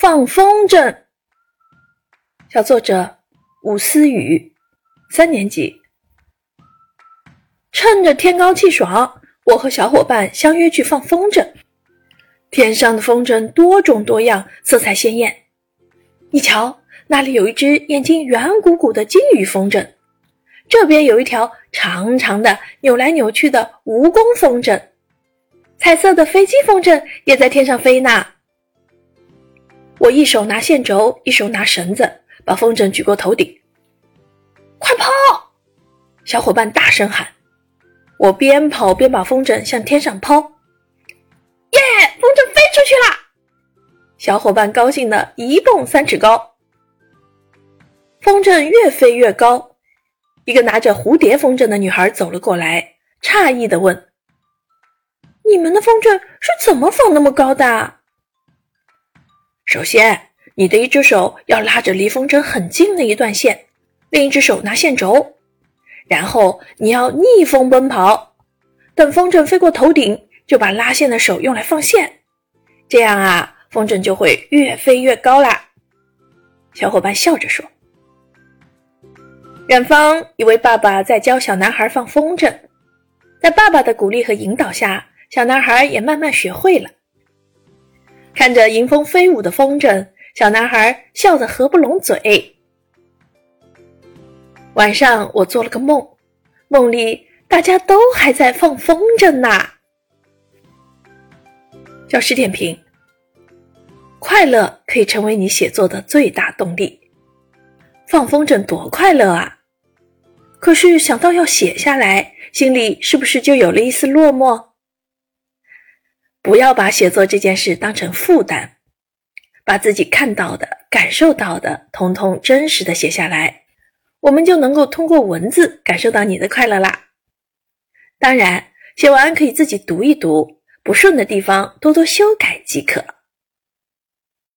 放风筝。小作者吴思雨，三年级。趁着天高气爽，我和小伙伴相约去放风筝。天上的风筝多种多样，色彩鲜艳。你瞧，那里有一只眼睛圆鼓鼓的金鱼风筝，这边有一条长长的、扭来扭去的蜈蚣风筝，彩色的飞机风筝也在天上飞呢。我一手拿线轴，一手拿绳子，把风筝举过头顶。快跑！小伙伴大声喊。我边跑边把风筝向天上抛。耶！风筝飞出去了！小伙伴高兴的一蹦三尺高。风筝越飞越高，一个拿着蝴蝶风筝的女孩走了过来，诧异的问：“你们的风筝是怎么放那么高的？”首先，你的一只手要拉着离风筝很近的一段线，另一只手拿线轴，然后你要逆风奔跑，等风筝飞过头顶，就把拉线的手用来放线，这样啊，风筝就会越飞越高啦。小伙伴笑着说。远方，一位爸爸在教小男孩放风筝，在爸爸的鼓励和引导下，小男孩也慢慢学会了。看着迎风飞舞的风筝，小男孩笑得合不拢嘴。晚上，我做了个梦，梦里大家都还在放风筝呢。教师点评：快乐可以成为你写作的最大动力。放风筝多快乐啊！可是想到要写下来，心里是不是就有了一丝落寞？不要把写作这件事当成负担，把自己看到的、感受到的，通通真实的写下来，我们就能够通过文字感受到你的快乐啦。当然，写完可以自己读一读，不顺的地方多多修改即可。